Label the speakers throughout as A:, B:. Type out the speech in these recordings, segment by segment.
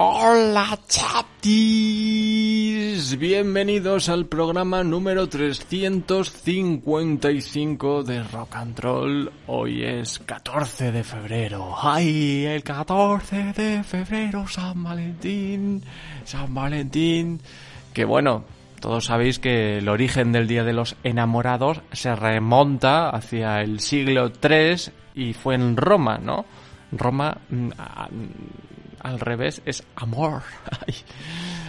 A: Hola chatis, bienvenidos al programa número 355 de Rock and Roll. Hoy es 14 de febrero. ¡Ay! El 14 de febrero, San Valentín. San Valentín. Que bueno, todos sabéis que el origen del Día de los Enamorados se remonta hacia el siglo III y fue en Roma, ¿no? Roma mm, a- al revés es amor.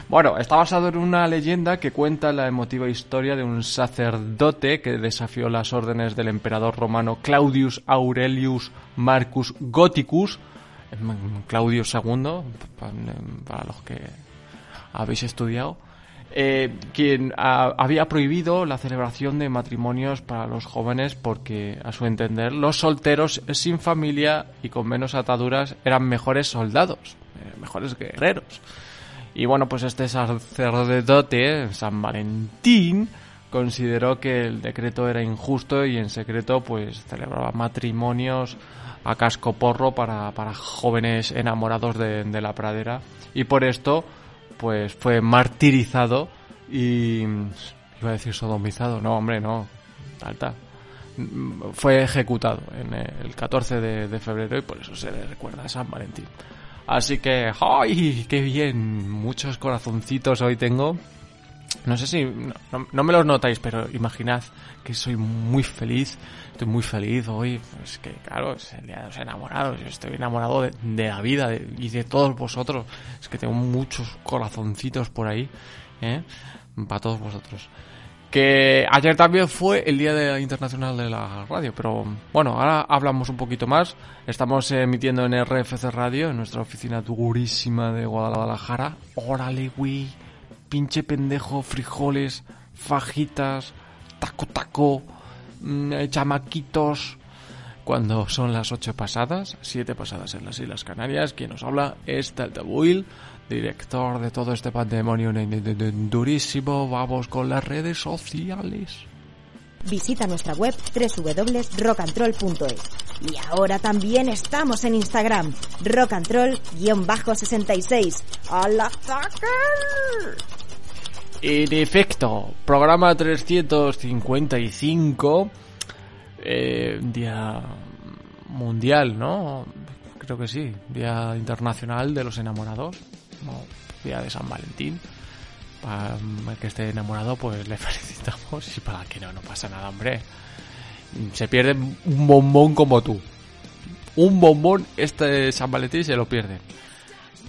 A: Bueno, está basado en una leyenda que cuenta la emotiva historia de un sacerdote que desafió las órdenes del emperador romano Claudius Aurelius Marcus Gothicus, mm, Claudio II, pa- para los que habéis estudiado, eh, quien ah, había prohibido la celebración de matrimonios para los jóvenes porque, a su entender, los solteros sin familia y con menos ataduras eran mejores soldados, eh, mejores guerreros. Y bueno, pues este sacerdote, San Valentín, consideró que el decreto era injusto y en secreto pues celebraba matrimonios a casco porro para, para jóvenes enamorados de, de la pradera y por esto pues fue martirizado y iba a decir sodomizado, no hombre, no, alta. Fue ejecutado en el 14 de, de febrero y por eso se le recuerda a San Valentín. Así que, ¡ay! ¡Qué bien! Muchos corazoncitos hoy tengo. No sé si, no, me los notáis, pero imaginad que soy muy feliz, estoy muy feliz hoy, pues que claro, es el día de los enamorados, yo estoy enamorado de, de la vida de- y de todos vosotros, es que tengo muchos corazoncitos por ahí, ¿eh? para todos vosotros. Que ayer también fue el Día de- Internacional de la Radio, pero bueno, ahora hablamos un poquito más. Estamos emitiendo en RFC Radio, en nuestra oficina durísima de Guadalajara. Órale, güey, pinche pendejo, frijoles, fajitas, taco taco, mm, eh, chamaquitos. Cuando son las 8 pasadas, 7 pasadas en las Islas Canarias, quien nos habla es Taltabuil, director de todo este pandemonio durísimo. Vamos con las redes sociales.
B: Visita nuestra web www.rockandroll.es. Y ahora también estamos en Instagram, rockandroll-66. ¡A la fucker!
A: En efecto, programa 355, eh, día mundial, ¿no? Creo que sí, día internacional de los enamorados, día de San Valentín. Para el que esté enamorado, pues le felicitamos y para que no, no pasa nada, hombre. Se pierde un bombón como tú. Un bombón este San Valentín se lo pierde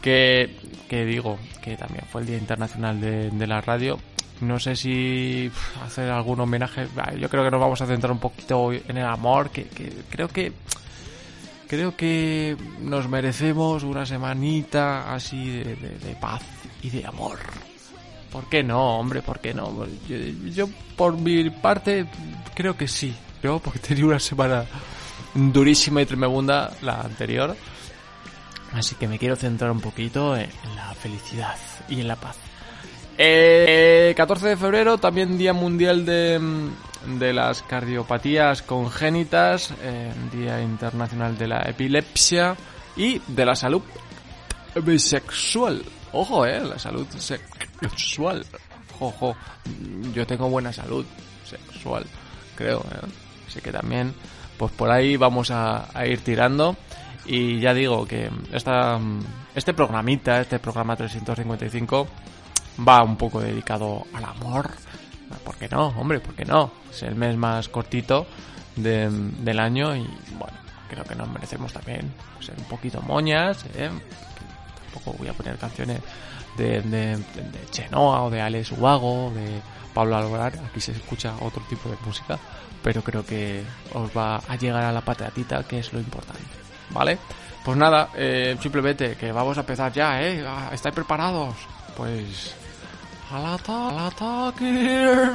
A: que, que digo que también fue el Día Internacional de, la Radio. No sé si hacer algún homenaje. Yo creo que nos vamos a centrar un poquito en el amor, que, que creo que creo que nos merecemos una semanita así de paz y de amor. ¿Por qué no, hombre? ¿Por qué no? Yo, por mi parte creo que sí. Yo porque tenía una semana durísima y tremenda la anterior. Así que me quiero centrar un poquito en la felicidad y en la paz. Eh, 14 de febrero, también Día Mundial de, mm, de las Cardiopatías Congénitas, eh, Día Internacional de la Epilepsia y de la Salud Bisexual. Ojo, eh, la salud sexual. Sexual. Jojo, yo tengo buena salud
C: sexual, creo. ¿eh? Así que también, pues por ahí vamos a, ir tirando. Y ya digo que esta, este programita, este programa 355, va un poco dedicado al amor. ¿Por qué no? Hombre, ¿por qué no? Es el mes más cortito de, del año y bueno, creo que nos merecemos también ser un poquito moñas. ¿eh? Tampoco voy a poner canciones de, Chenoa o de Alex Ubago, de Pablo Alborar, aquí se escucha otro tipo de música, pero creo que os va a llegar a la patatita, que es lo importante, ¿vale? Pues nada, eh, simplemente que vamos a empezar ya, ¿eh? Ah, ¿Estáis preparados? Pues... ¡Al, ata al ataque!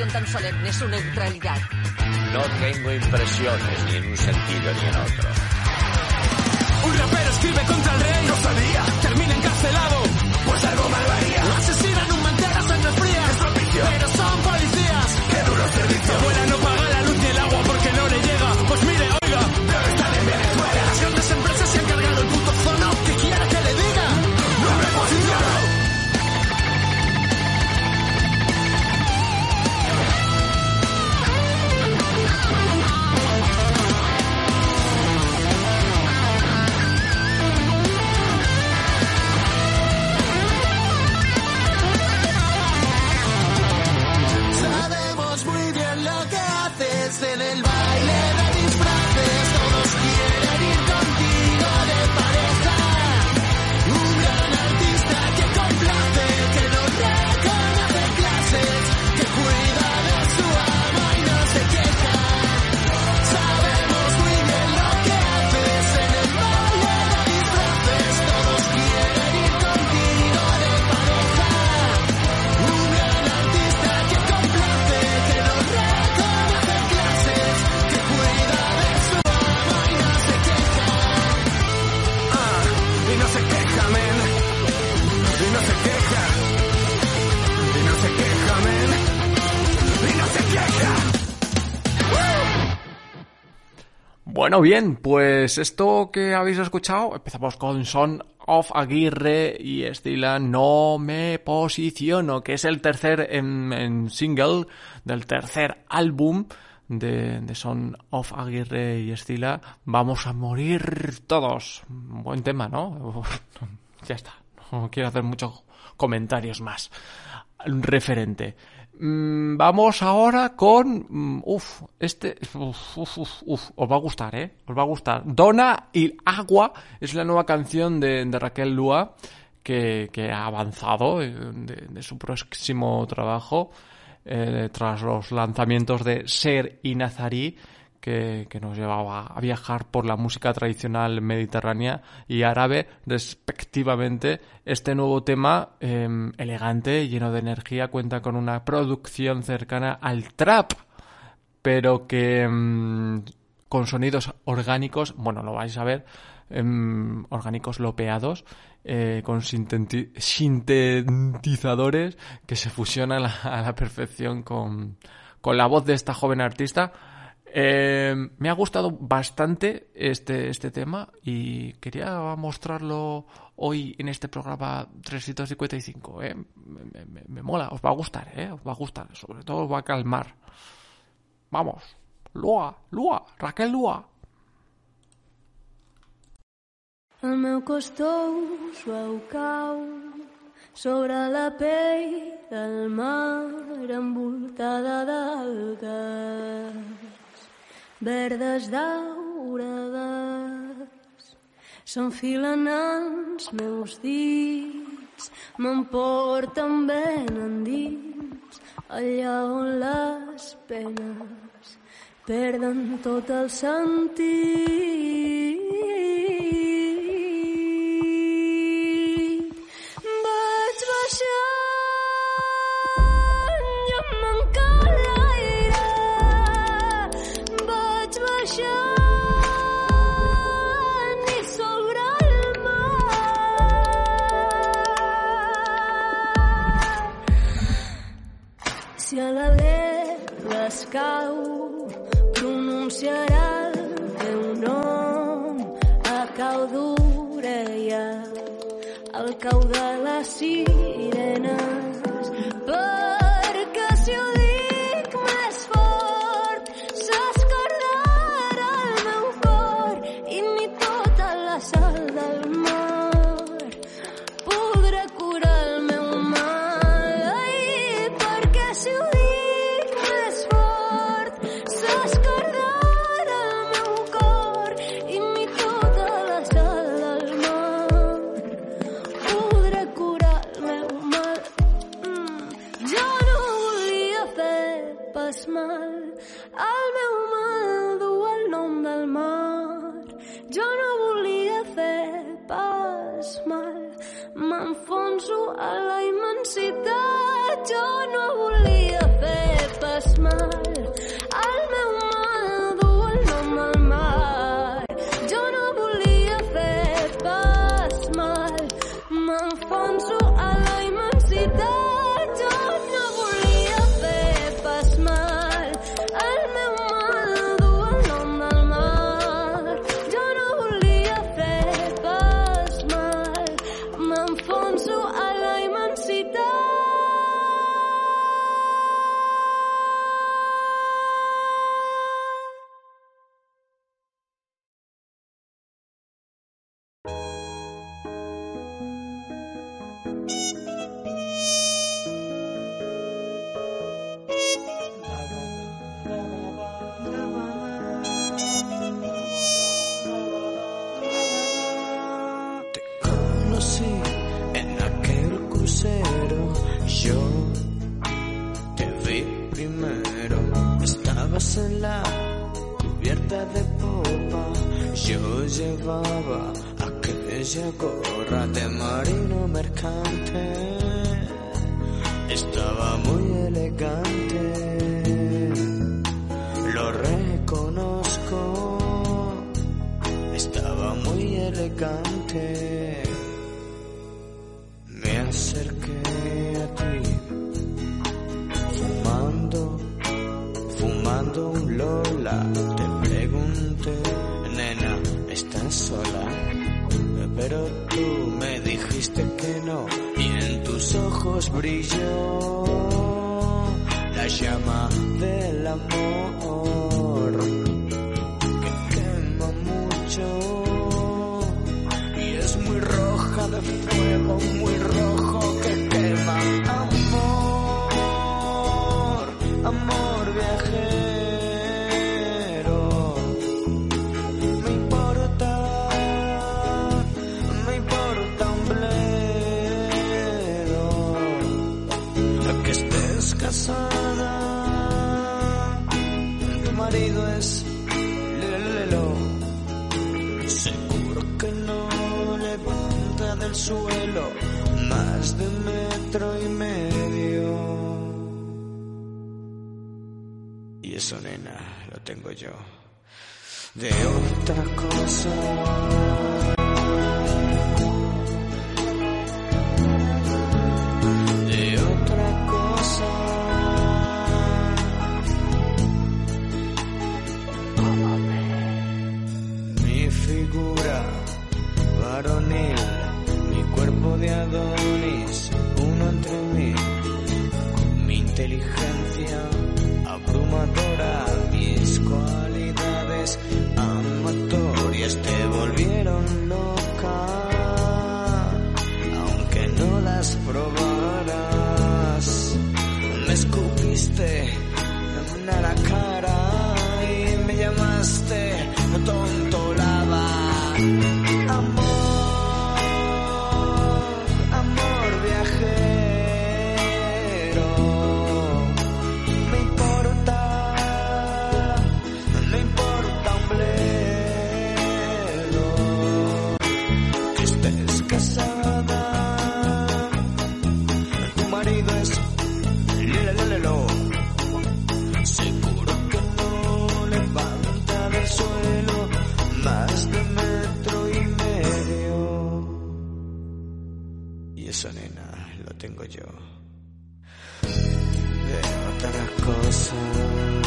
D: Ocasión tan solemne, su neutralidad?
E: No tengo impresiones ni en un sentido ni en otro.
F: Un rapero escribe contra
A: Bueno, bien, pues esto que habéis escuchado, empezamos con Son of Aguirre y Estila No Me Posiciono, que es el tercer en, en single del tercer álbum de Son of Aguirre y Estila. Vamos a morir todos. Buen tema, ¿no? ya está. No quiero hacer muchos comentarios más. Referente. Mm, Vamos ahora con. mm, Uf, este. Uf, uf, uf, os va a gustar, ¿eh? Os va a gustar. Dona y Agua es la nueva canción de, Raquel Lua que, ha avanzado eh, de, de su próximo trabajo eh, tras los lanzamientos de Ser y Nazarí que, que nos llevaba a viajar por la música tradicional mediterránea y árabe respectivamente. Este nuevo tema, eh, elegante, lleno de energía, cuenta con una producción cercana al trap, pero que mm, con sonidos orgánicos, bueno, lo vais a ver, em, orgánicos lopeados, eh, con sinteti- sintetizadores que se fusionan a la, a la perfección con, con la voz de esta joven artista. Eh, me ha gustado bastante este, este tema y quería mostrarlo hoy en este programa 355. ¿eh? Me, me- me mola, os va a gustar, ¿eh? os va a gustar, sobre todo os va a calmar. Vamos, Lua, Lua, Raquel Lua.
G: Verdes daurades s'enfilen als meus dits m'emporten ben endins allà on les penes perden tot el sentit.
H: powiedział. más de metro y medio. Y eso, nena, lo tengo yo. De otras cosas.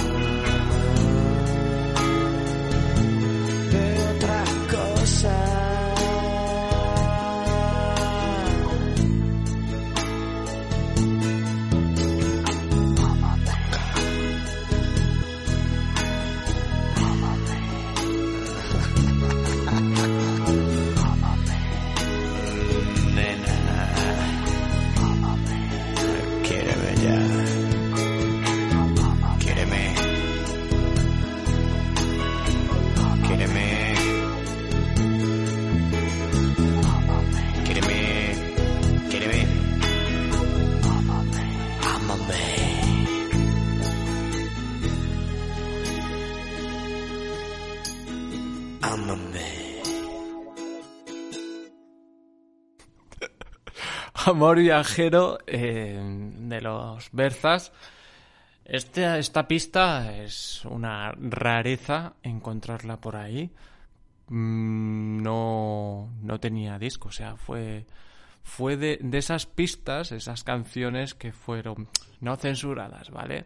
H: amor viajero
A: eh, de los Berzas. Este, esta pista es una rareza encontrarla por ahí. Mm, no, no tenía disco, o sea, fue, fue de, de esas pistas, esas canciones que fueron no censuradas, ¿vale?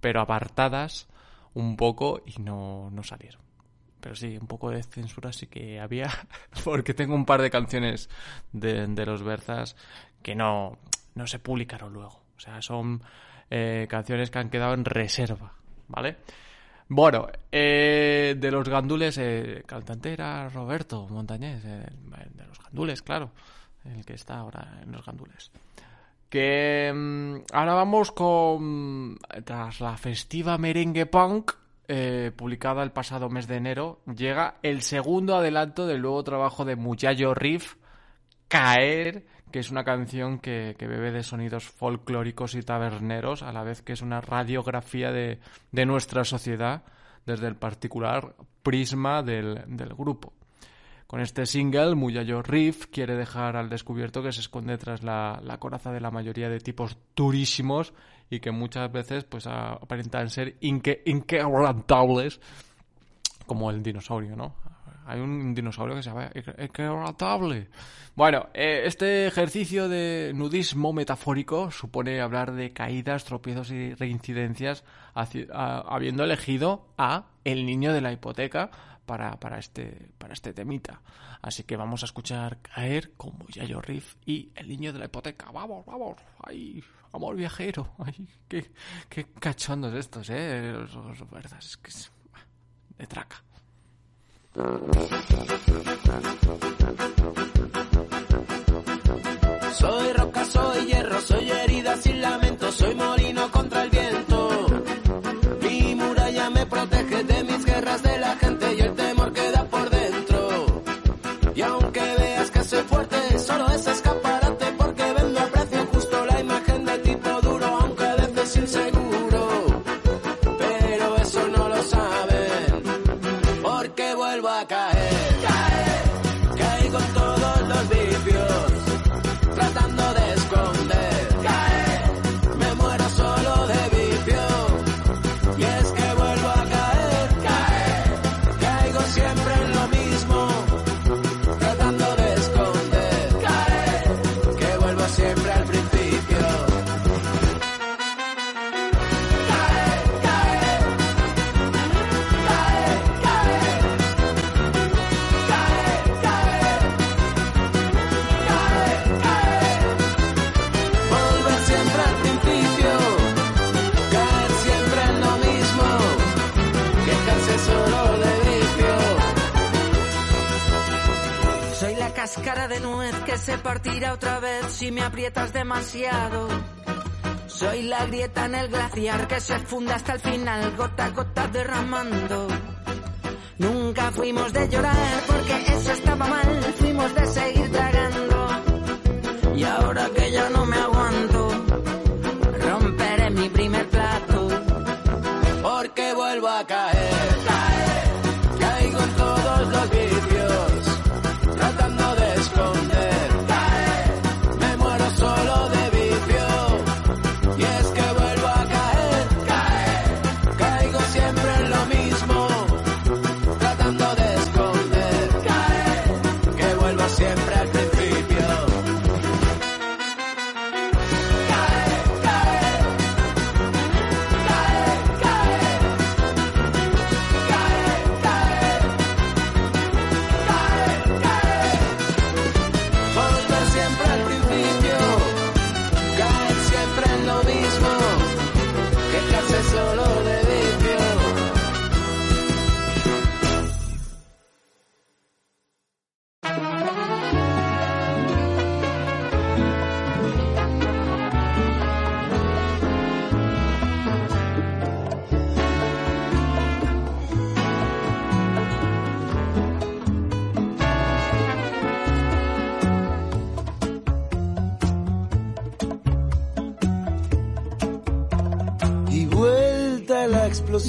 A: Pero apartadas un poco y no, no salieron pero sí, un poco de censura sí que había, porque tengo un par de canciones de, de los Berzas que no, no se publicaron luego. O sea, son eh, canciones que han quedado en reserva, ¿vale? Bueno, eh, de los gandules, eh, cantante era Roberto Montañés, de los gandules, claro, el que está ahora en los gandules. Que mm, ahora vamos con, tras la festiva merengue punk, publicada el pasado mes de enero, llega el segundo adelanto del nuevo trabajo de Muchayo Riff, Caer, que es una canción que, bebe de sonidos folclóricos y taberneros, a la vez que es una radiografía de, nuestra sociedad desde el particular prisma del, grupo. Con este single, Muyayo Riff quiere dejar al descubierto que se esconde tras la, coraza de la mayoría de tipos durísimos y que muchas veces pues aparentan ser inque- inquebrantables, como el dinosaurio, ¿no? Hay un dinosaurio que se llama inquebrantable. Bueno, eh, este ejercicio de nudismo metafórico supone hablar de caídas, tropiezos y reincidencias, habiendo elegido a El niño de la hipoteca para, para, este, para este temita. Así que vamos a escuchar caer como Yayo Riff y El niño de la hipoteca. Vamos, vamos. Ay, amor viajero. Ay, qué, qué cachondos estos, eh. Los, los verdad, es que de traca.
F: Soy roca, soy hierro, soy herida sin lamento, soy molino contra el viento. Me
C: aprietas demasiado. Soy la grieta en el glaciar que se funda hasta el final, gota a gota derramando. Nunca fuimos de llorar porque eso estaba mal, fuimos de seguir tragando. Y ahora que ya no me aguanto,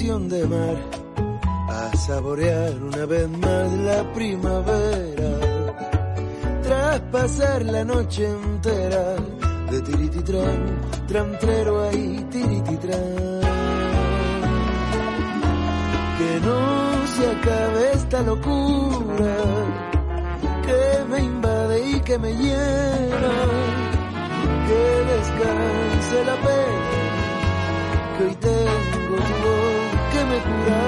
F: de
I: mar, a saborear una vez más la primavera, tras pasar la noche entera de tirititrán, trantrero ahí tirititrán. Que no se acabe esta locura que me invade y que me llena que descanse la pena que hoy tengo me cura,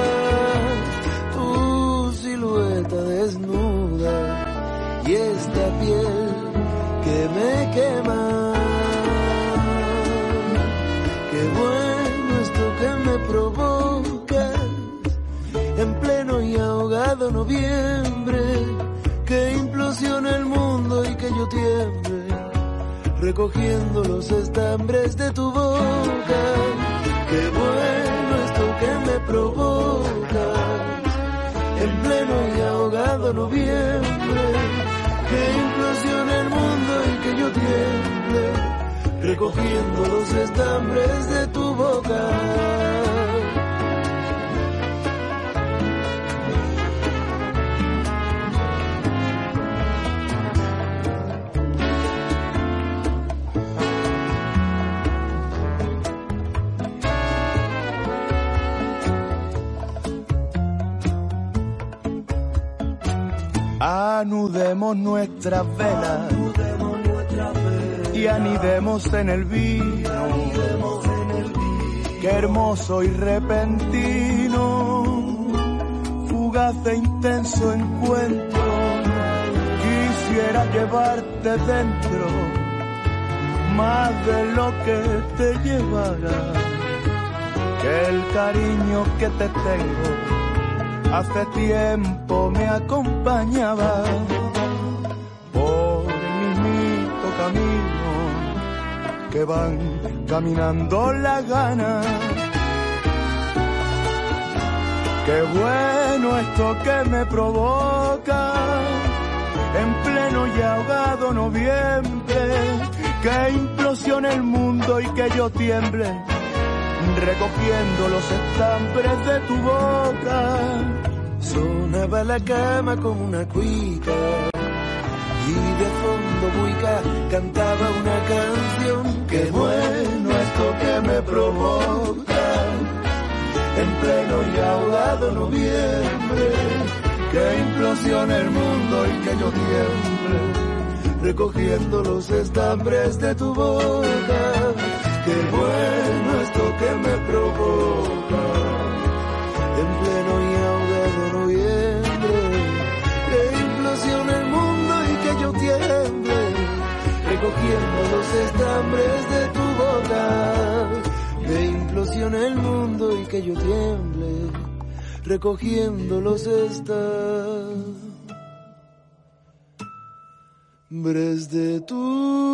I: tu silueta desnuda y esta piel que me quema. Qué bueno esto que me provocas en pleno y ahogado noviembre, que implosione el mundo y que yo tiemble, recogiendo los estambres de tu boca. Qué bueno que me provocas en pleno y ahogado noviembre, que implosione el mundo y que yo tiemble recogiendo los estambres de tu boca.
J: Anudemos nuestras velas y anidemos en el vino. Qué hermoso y repentino, fugaz e intenso encuentro. Quisiera llevarte dentro, más de lo que te llevara. Que el cariño que te tengo hace tiempo me acompañaba por el mismito camino que van caminando la gana. Qué bueno esto que me provoca en pleno y ahogado noviembre, que implosione el mundo y que yo tiemble, recogiendo los estambres de tu boca.
I: Sonaba la cama como una cuica y de fondo buica cantaba una canción. Qué bueno esto que me provoca en pleno y ahogado noviembre, que implosione el mundo y que yo tiemble, recogiendo los estambres de tu boca. Qué bueno esto que me provoca en pleno y ahogado noviembre, que implosione el mundo y que yo tiemble, recogiendo los estambres de tu boca. Que implosione el mundo y que yo tiemble, recogiendo los estambres de tu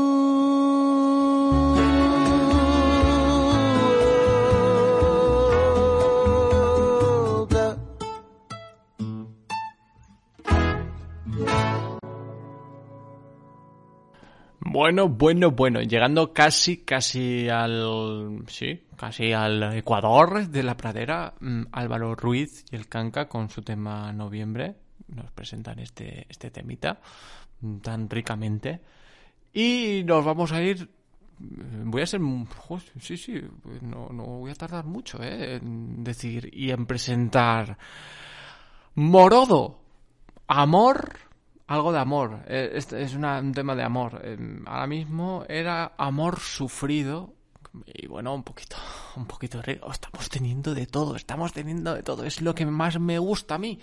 A: Bueno, bueno, bueno, llegando casi, casi al, sí, casi al Ecuador de la pradera, mm, Álvaro Ruiz y el Canca con su tema Noviembre nos presentan este, este temita mm, tan ricamente. Y nos vamos a ir, mm, voy a ser, sí, sí, no, no voy a tardar mucho, eh, en decir y en presentar Morodo, Amor, algo de amor. Eh, Este es una- un tema de amor. Eh, Ahora mismo era amor sufrido. Y bueno, un poquito, un poquito rico. Estamos teniendo de todo, estamos teniendo de todo. Es lo que más me gusta a mí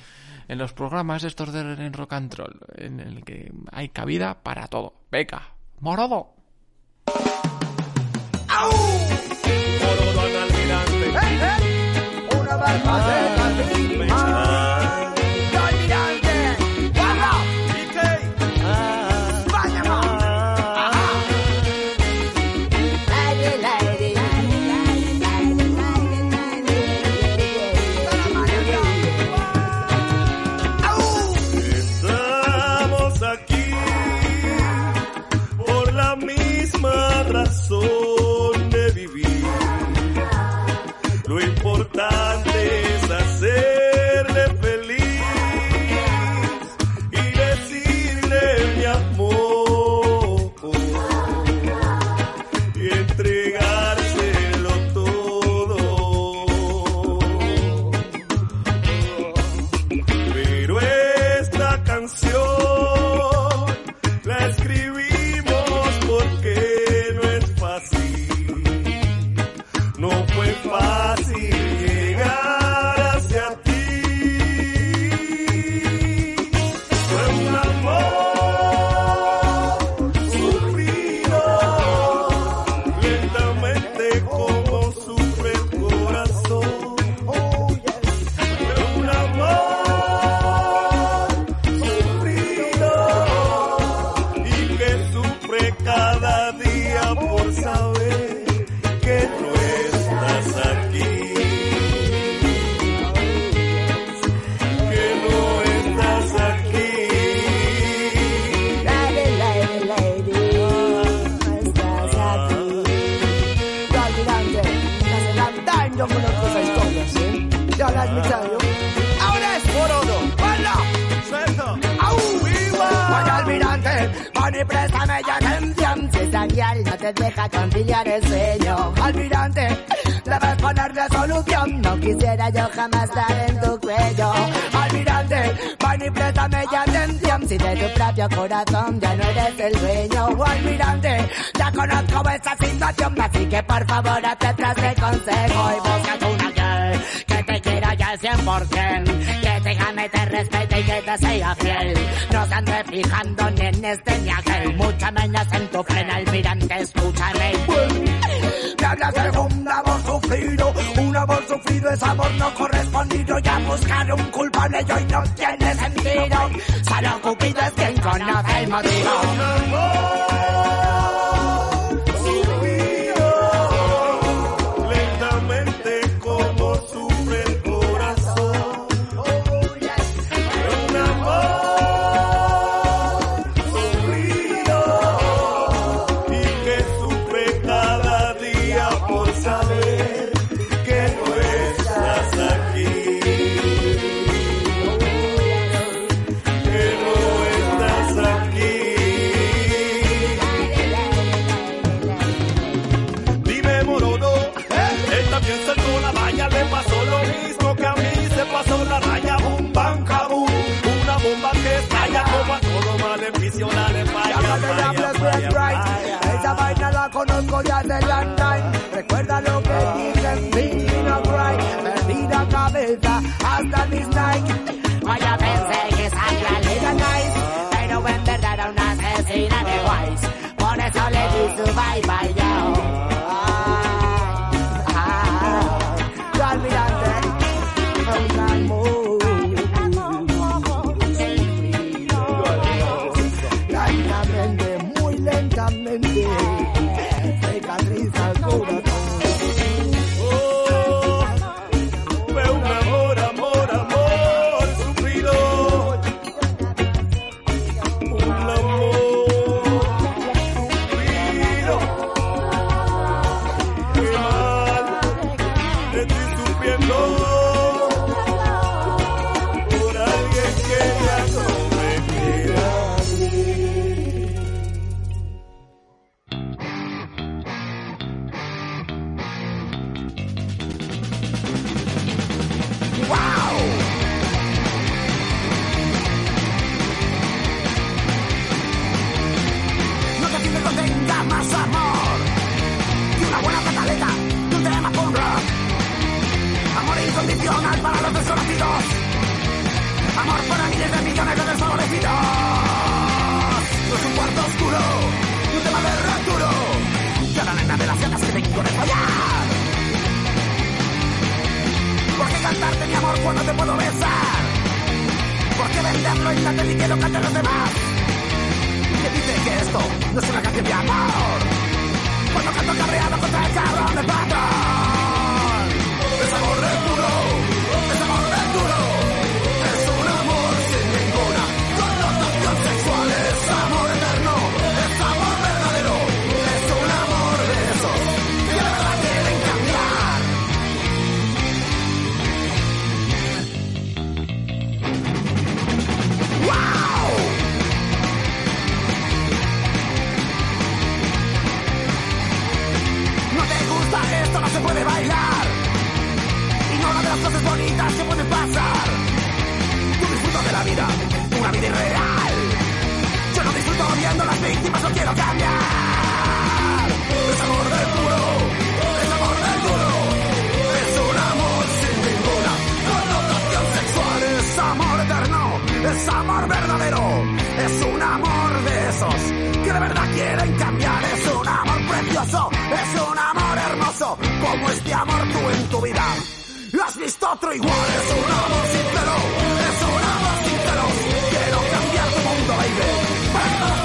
A: en los programas estos de en Rock and Roll, en el que hay cabida para todo. Venga, morodo.
K: Una barbaceta encima. ¡Qué
L: tu
K: more than a
L: amor
M: para miles de millones de desfavorecidos. No es un cuarto oscuro, ni un tema de raturo. Yo la nena de las ganas que tengo de fallar. ¿Por qué cantarte mi amor cuando te puedo besar? ¿Por qué venderlo en la tele y que lo canten los demás? ¿Quién dice que esto no es una canción de amor? Cuando canto cabreado contra el carro de patrón. puede bailar. y no Ignora de las cosas bonitas que pueden pasar. Tú disfrutas de la vida, una vida irreal. Yo no disfruto viendo las víctimas, no quiero cambiar. Es amor del puro, es amor del duro. Es un amor sin ninguna connotación sexual. Es amor eterno, es amor verdadero. Es un amor de esos que de verdad quieren cambiar. Es un amor precioso, es un amor caso como este amor
N: tú en tu vida. Lo ¿Has visto otro igual? Es un amor sincero, es un amor sincero. Quiero cambiar tu mundo, baby.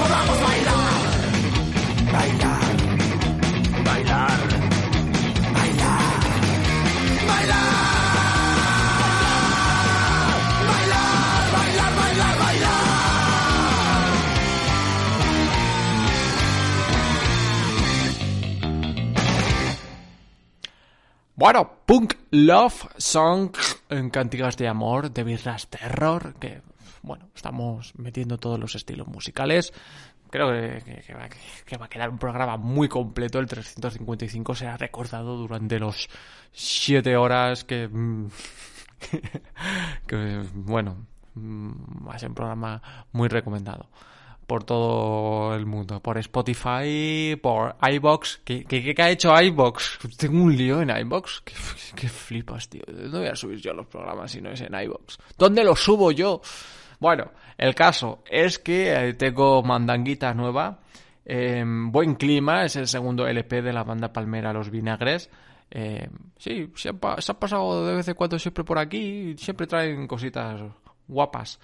A: Bueno, Punk Love Song en Cantigas de Amor de Birras Terror, que bueno, estamos metiendo todos los estilos musicales. Creo que, va, a quedar un programa muy completo. El 355 será recordado durante los 7 horas que... que bueno, mm, va a ser un programa muy recomendado por todo el mundo, por Spotify, por iBox. ¿Qué, qué, qué ha hecho iBox? Tengo un lío en iBox. ¿Qué, flipas, tío. ¿Dónde voy a subir yo los programas si no es en iBox? ¿Dónde los subo yo? Bueno, el caso es que eh, tengo mandanguita nueva. Eh, Buen Clima es el segundo LP de la banda palmera Los Vinagres. Eh, sí, se pa- se han pasado de vez en cuando siempre por aquí siempre traen cositas guapas.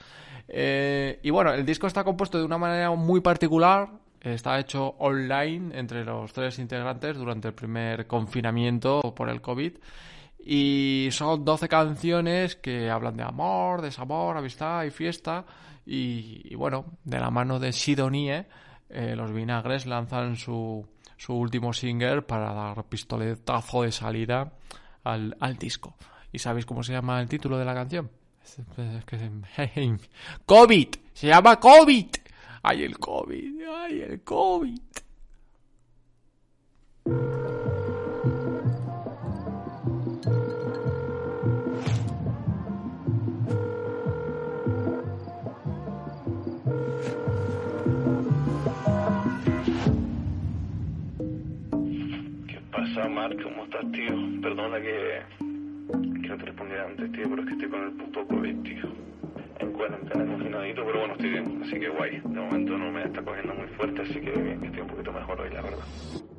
A: Eh, y bueno, el disco está compuesto de una manera muy particular. Está hecho online entre los tres integrantes durante el primer confinamiento por el COVID. Y son 12 canciones que hablan de amor, desamor, amistad y fiesta. Y, bueno, de la mano de Sidonie, eh, los vinagres lanzan su, su último single para dar pistoletazo de salida al, al disco. ¿Y sabéis cómo se llama el título de la canción? COVID, se llama COVID. Ay, el COVID, ay, el COVID.
O: ¿Qué pasa, Marc? ¿Cómo estás, tío? Perdona que, te respondiera antes, tío, pero es que estoy con el puto COVID, tío. En cuarentena, confinadito, pero bueno, estoy bien, así que guay. De momento no me está cogiendo muy fuerte, así que bien, que estoy un poquito mejor hoy, la verdad.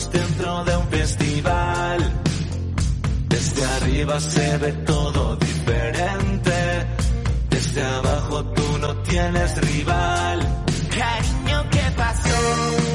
P: Dentro de un festival. Desde arriba se ve todo diferente, desde abajo tú no tienes rival.
N: Cariño, ¿qué pasó?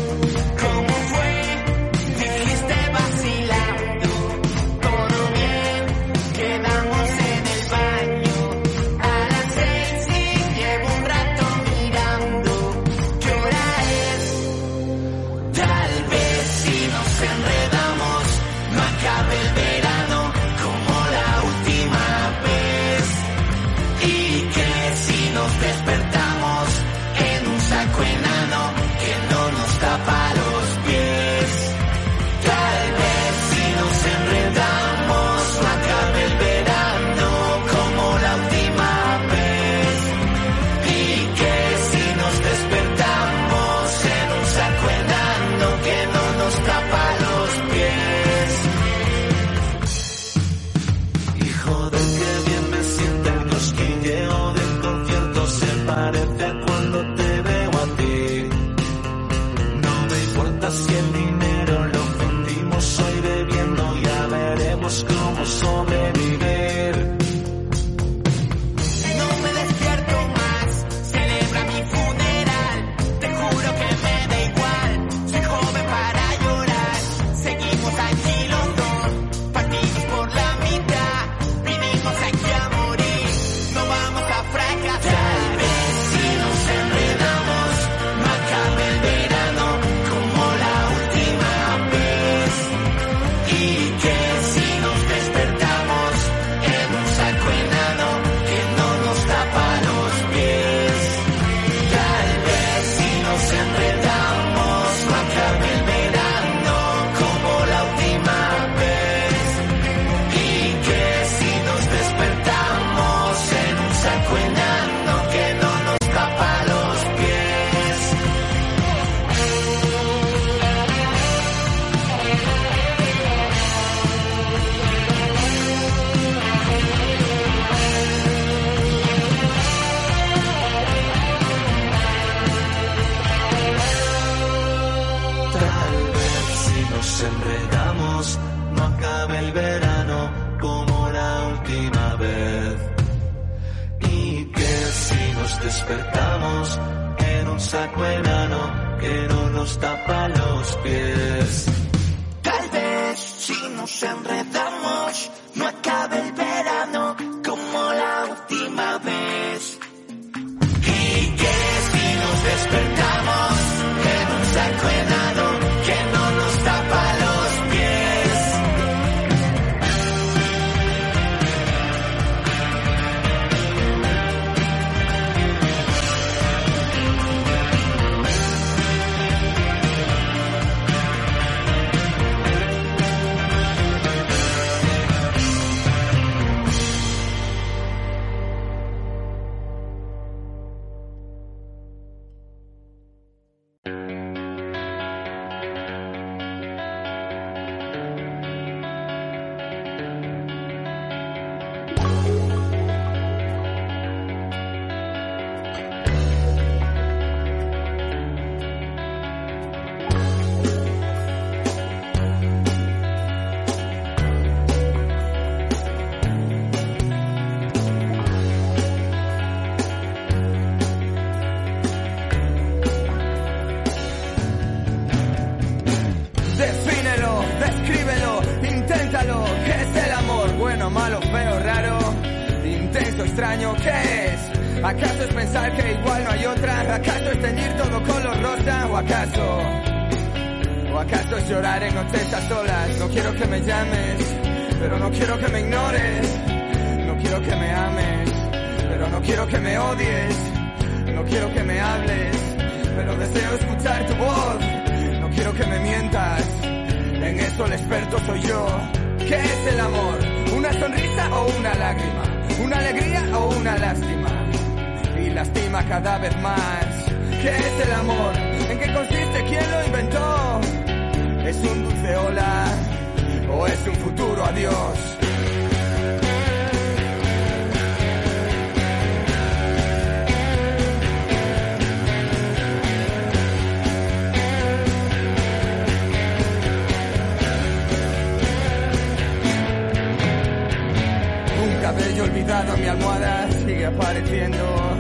N: Un
Q: cabello olvidado mi almohada sigue apareciendo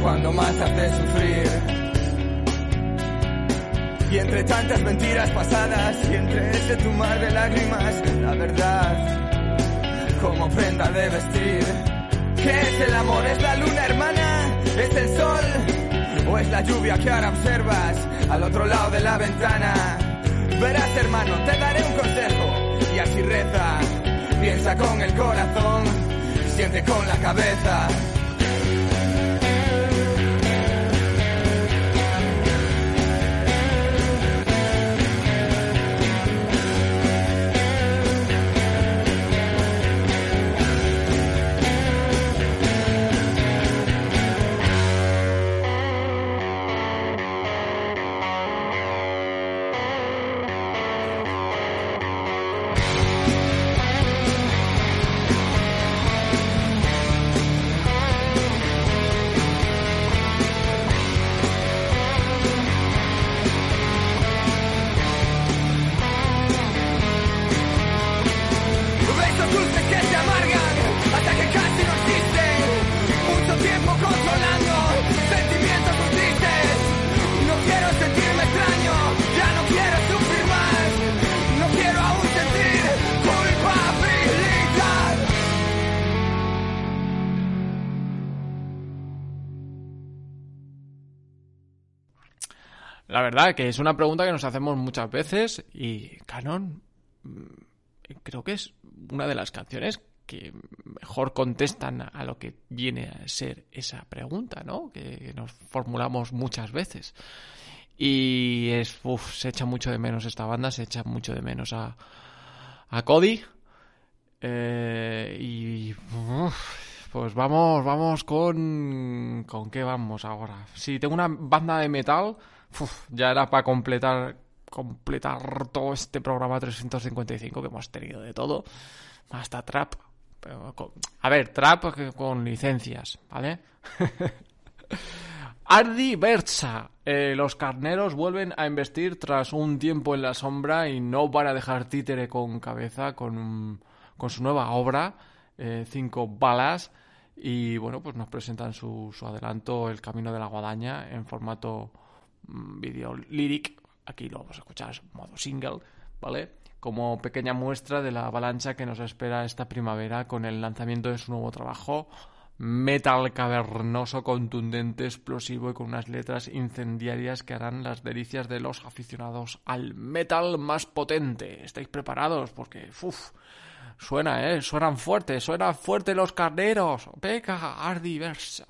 Q: cuando más hace sufrir. Y entre tantas mentiras pasadas y entre ese tumar de lágrimas, la verdad como prenda de vestir. ¿Qué es el amor? ¿Es la luna hermana? ¿Es el sol? ¿O es la lluvia que ahora observas al otro lado de la ventana? Verás hermano, te daré un consejo y así reza. Piensa con el corazón, siente con la cabeza. Que
A: es una pregunta que nos hacemos muchas veces y Canon mm, creo que es una de las canciones que mejor contestan a lo que viene a ser esa pregunta, ¿no? Que nos formulamos muchas veces. Y es, uf, se echa mucho de menos esta banda, se echa mucho de menos a, a Cody. Eh, y pues vamos, vamos con... ¿Con qué vamos ahora? Si tengo una banda de metal, ya era para completar completar todo este programa 355 que hemos tenido de todo. Hasta trap. Pero a ver, trap con licencias, ¿vale? Ardi Berza. Eh, los carneros vuelven a investir tras un tiempo en la sombra y no van a dejar títere con cabeza con, con su nueva obra, eh, Cinco Balas. Y bueno, pues nos presentan su, su adelanto, El Camino de la Guadaña, en formato video lyric. Aquí lo vamos a escuchar en modo single, ¿vale? Como pequeña muestra de la avalancha que nos espera esta primavera con el lanzamiento de su nuevo trabajo, metal cavernoso, contundente, explosivo y con unas letras incendiarias que harán las delicias de los aficionados al metal más potente. ¿Estáis preparados? Porque, uff, suena, ¿eh? Suenan fuerte, suenan fuerte los carneros. Venga, ardiversa.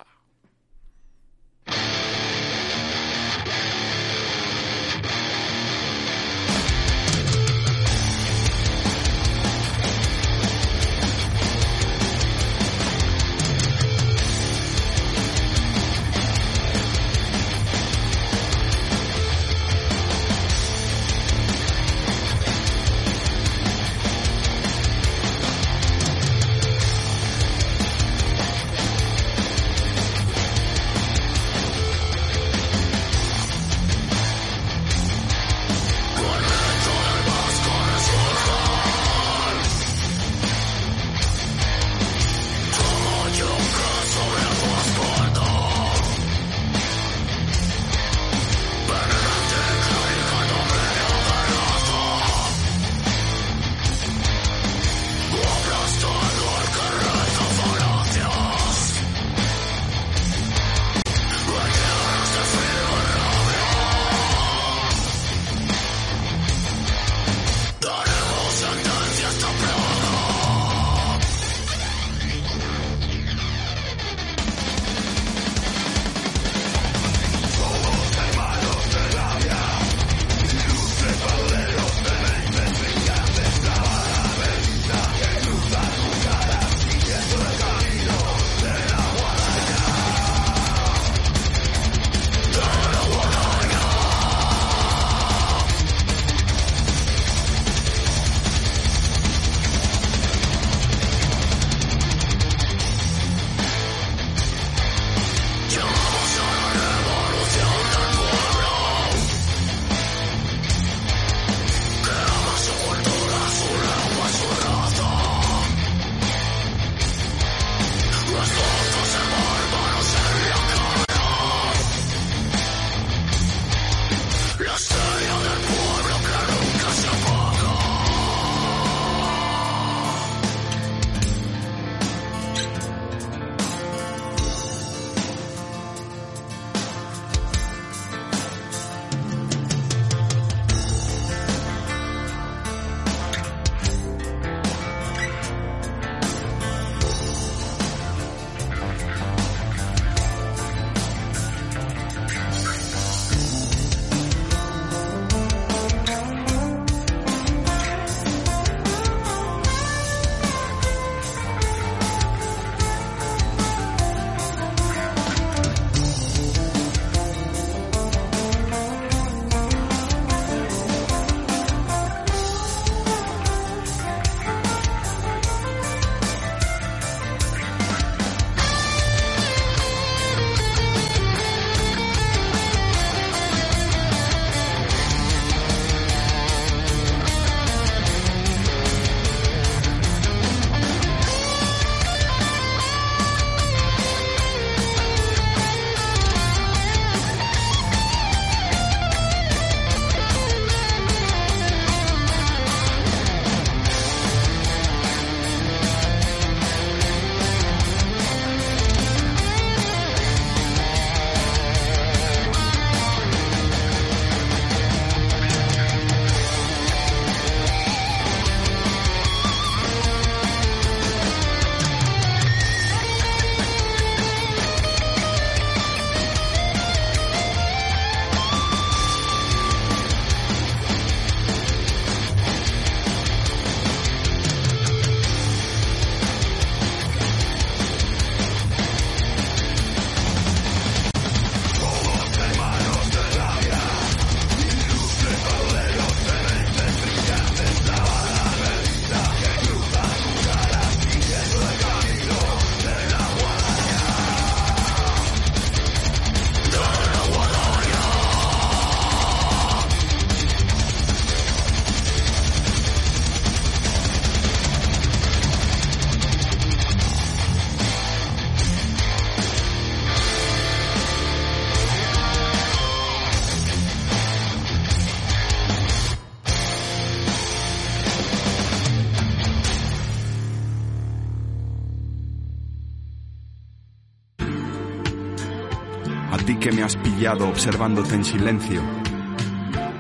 R: Observándote en silencio,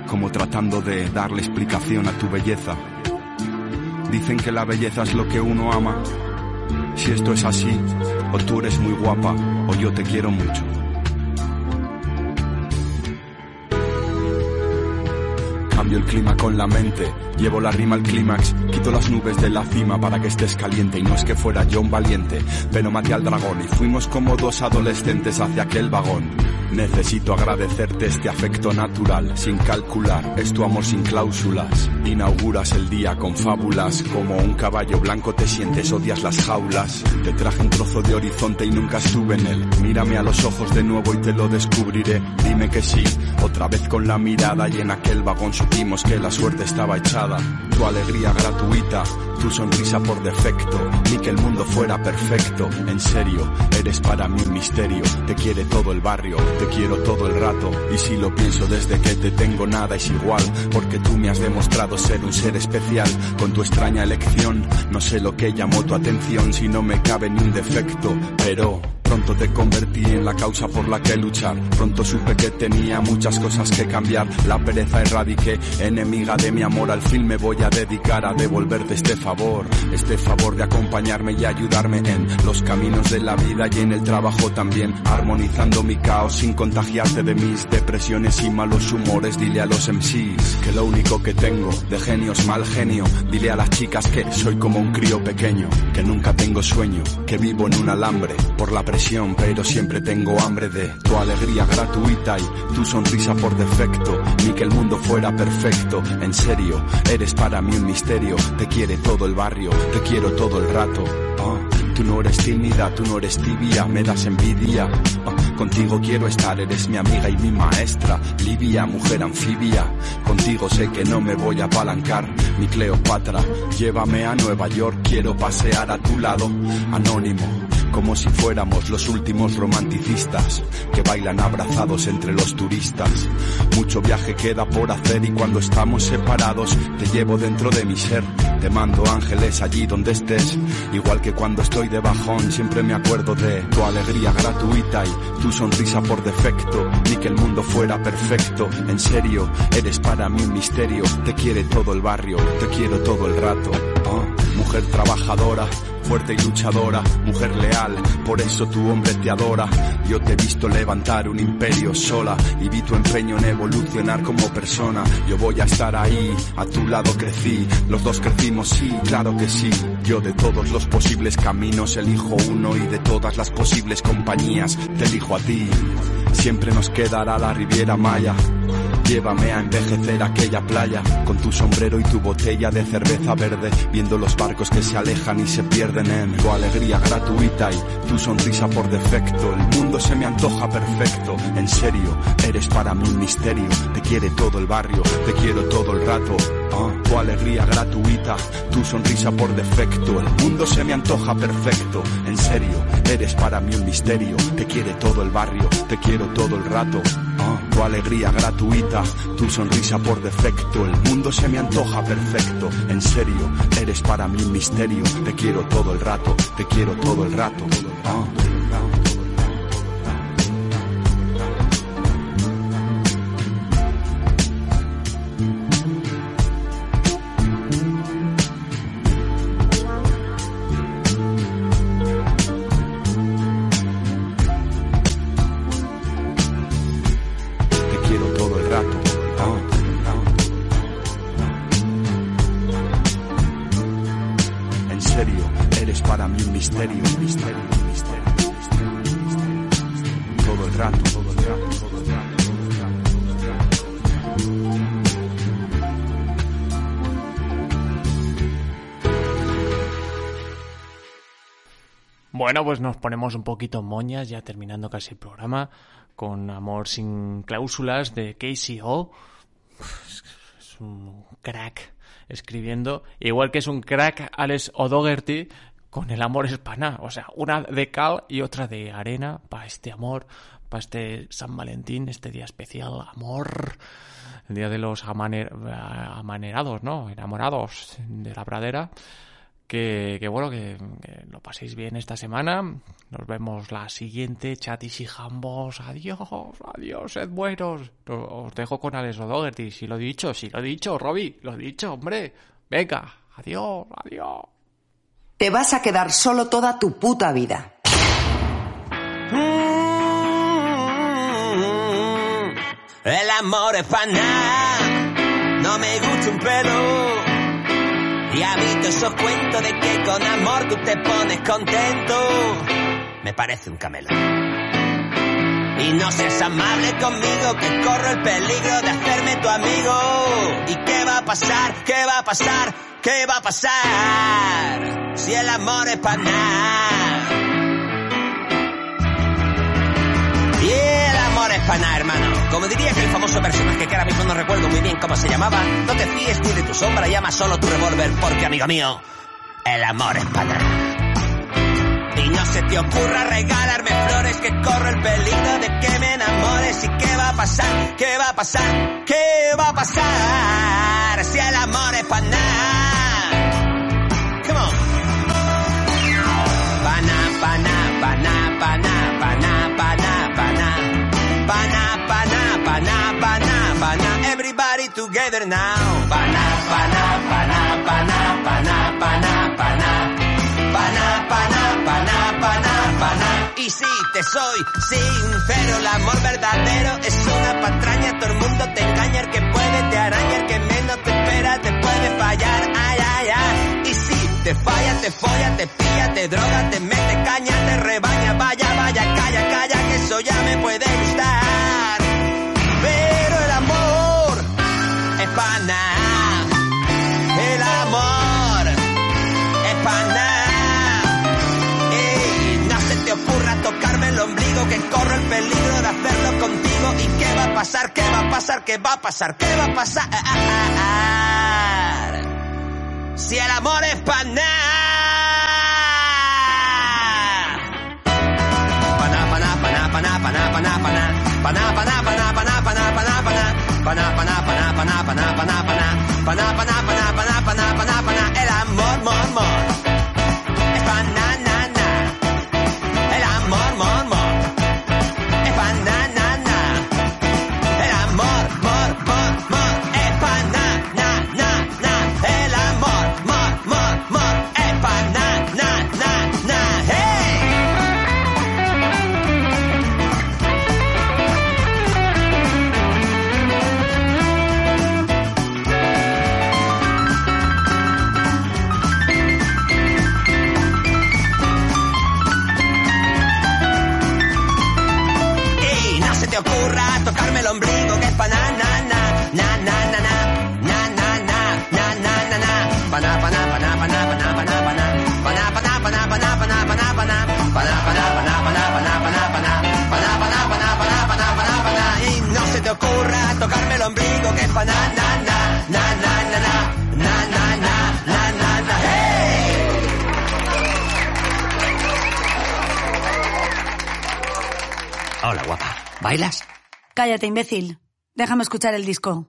R: como tratando de darle explicación a tu belleza. Dicen que la belleza es lo que uno ama. Si esto es así, o tú eres muy guapa, o yo te quiero mucho. Cambio el clima con la mente, llevo la rima al clímax, quito las nubes de la cima para que estés caliente y no es que fuera yo un valiente, pero maté al dragón y fuimos como dos adolescentes hacia aquel vagón. Necesito agradecerte este afecto natural, sin calcular, es tu amor sin cláusulas. Inauguras el día con fábulas, como un caballo blanco te sientes, odias las jaulas. Te traje un trozo de horizonte y nunca estuve en él. Mírame a los ojos de nuevo y te lo descubriré. Dime que sí, otra vez con la mirada y en aquel vagón supimos que la suerte estaba echada. Tu alegría gratuita, tu sonrisa por defecto, ni que el mundo fuera perfecto. En serio, eres para mí un misterio. Te quiere todo el barrio, te quiero todo el rato. Y si lo pienso desde que te tengo nada es igual, porque tú me has demostrado ser un ser especial. Con tu extraña elección, no sé lo que llamó tu atención, si no me cabe ni un defecto, pero Pronto te convertí en la causa por la que luchar. Pronto supe que tenía muchas cosas que cambiar. La pereza erradiqué, enemiga de mi amor. Al fin me voy a dedicar a devolverte este favor. Este favor de acompañarme y ayudarme en los caminos de la vida y en el trabajo también. Armonizando mi caos sin contagiarte de mis depresiones y malos humores. Dile a los MCs que lo único que tengo de genio es mal genio. Dile a las chicas que soy como un crío pequeño. Que nunca tengo sueño, que vivo en un alambre por la presión pero siempre tengo hambre de tu alegría gratuita y tu sonrisa por defecto. Ni que el mundo fuera perfecto, en serio, eres para mí un misterio. Te quiere todo el barrio, te quiero todo el rato. Ah, tú no eres tímida, tú no eres tibia, me das envidia. Ah, contigo quiero estar, eres mi amiga y mi maestra. Livia, mujer anfibia, contigo sé que no me voy a apalancar. Mi Cleopatra, llévame a Nueva York, quiero pasear a tu lado, anónimo como si fuéramos los últimos romanticistas que bailan abrazados entre los turistas. Mucho viaje queda por hacer y cuando estamos separados te llevo dentro de mi ser. Te mando ángeles allí donde estés, igual que cuando estoy de bajón siempre me acuerdo de tu alegría gratuita y tu sonrisa por defecto, ni que el mundo fuera perfecto. En serio, eres para mí un misterio, te quiere todo el barrio, te quiero todo el rato. Ah, mujer trabajadora, fuerte y luchadora, mujer leal, por eso tu hombre te adora. Yo te he visto levantar un imperio sola y vi tu empeño en evolucionar como persona. Yo voy a estar ahí, a tu lado crecí, los dos crecimos, sí, claro que sí. Yo de todos los posibles caminos elijo uno y de todas las posibles compañías te elijo a ti. Siempre nos quedará la Riviera Maya. Llévame a envejecer aquella playa con tu sombrero y tu botella de cerveza verde, viendo los barcos que se alejan y se pierden en tu alegría gratuita y tu sonrisa por defecto. El mundo se me antoja perfecto, en serio, eres para mí un misterio. Te quiere todo el barrio, te quiero todo el rato. Ah, tu alegría gratuita, tu sonrisa por defecto. El mundo se me antoja perfecto, en serio, eres para mí un misterio. Te quiere todo el barrio, te quiero todo el rato. Tu alegría gratuita, tu sonrisa por defecto. El mundo se me antoja perfecto, en serio, eres para mí un misterio. Te quiero todo el rato, te quiero todo el rato. Ah.
A: Pues nos ponemos un poquito moñas, ya terminando casi el programa, con Amor sin cláusulas de Casey O. Es un crack escribiendo, igual que es un crack Alex O'Dougherty con El amor es paná, o sea, una de cal y otra de arena para este amor, para este San Valentín, este día especial, amor, el día de los amaner- amanerados, ¿no? Enamorados de la pradera Que, que bueno, que, que lo paséis bien esta semana. Nos vemos la siguiente. Chatis y jambos. Adiós, adiós, sed buenos. Os dejo con Alex O'Doherty. Si lo he dicho, si lo he dicho, Robbie. Lo he dicho, hombre. Venga, adiós, adiós.
S: Te vas a quedar solo toda tu puta vida.
T: El amor es para nada, no me gusta un pelo. Y a mí todos esos cuentos de que con amor tú te pones contento, me parece un camelo. Y no seas amable conmigo, que corro el peligro de hacerme tu amigo. ¿Y qué va a pasar? ¿Qué va a pasar? ¿Qué va a pasar? Si el amor es para nada. Nada, hermano. Como diría aquel famoso personaje que ahora mismo no recuerdo muy bien cómo se llamaba, no te fíes ni de tu sombra, llama solo tu revólver, porque amigo mío, el amor es para nada. Y no se te ocurra regalarme flores que corro el peligro de que me enamores. ¿Y qué va a pasar? ¿Qué va a pasar? ¿Qué va a pasar? Si el amor es para now. Pana, pana, pana, pana, pana, pana. Pana, pana, pana, pana, pana. Y si te soy sincero, el amor verdadero es una patraña. Todo el mundo te engaña, el que puede te araña, el que menos te espera te puede fallar. Ay, ay, ay. Y si te falla, te folla, te pilla, te droga, te mete caña, te rebaña. Vaya, vaya, calla, calla, que eso ya me puede gustar. El amor es pana. Y no se te ocurra tocarme el ombligo que corro el peligro de hacerlo contigo. ¿Y qué va a pasar? ¿Qué va a pasar? ¿Qué va a pasar? ¿Qué va a pasar? Ah, ah, ah, ah. Si el amor es pana, pana, pana, pana. Pana, pana, pana, pana, pana, pana, pana. Pana, pana, pana, pana, pana, pana, pana. Pana, pana, pana, pana, pana, pana, pana. El amor, mor, mor.
U: Hola, guapa. ¿Bailas?
V: Cállate, imbécil. Déjame escuchar el disco.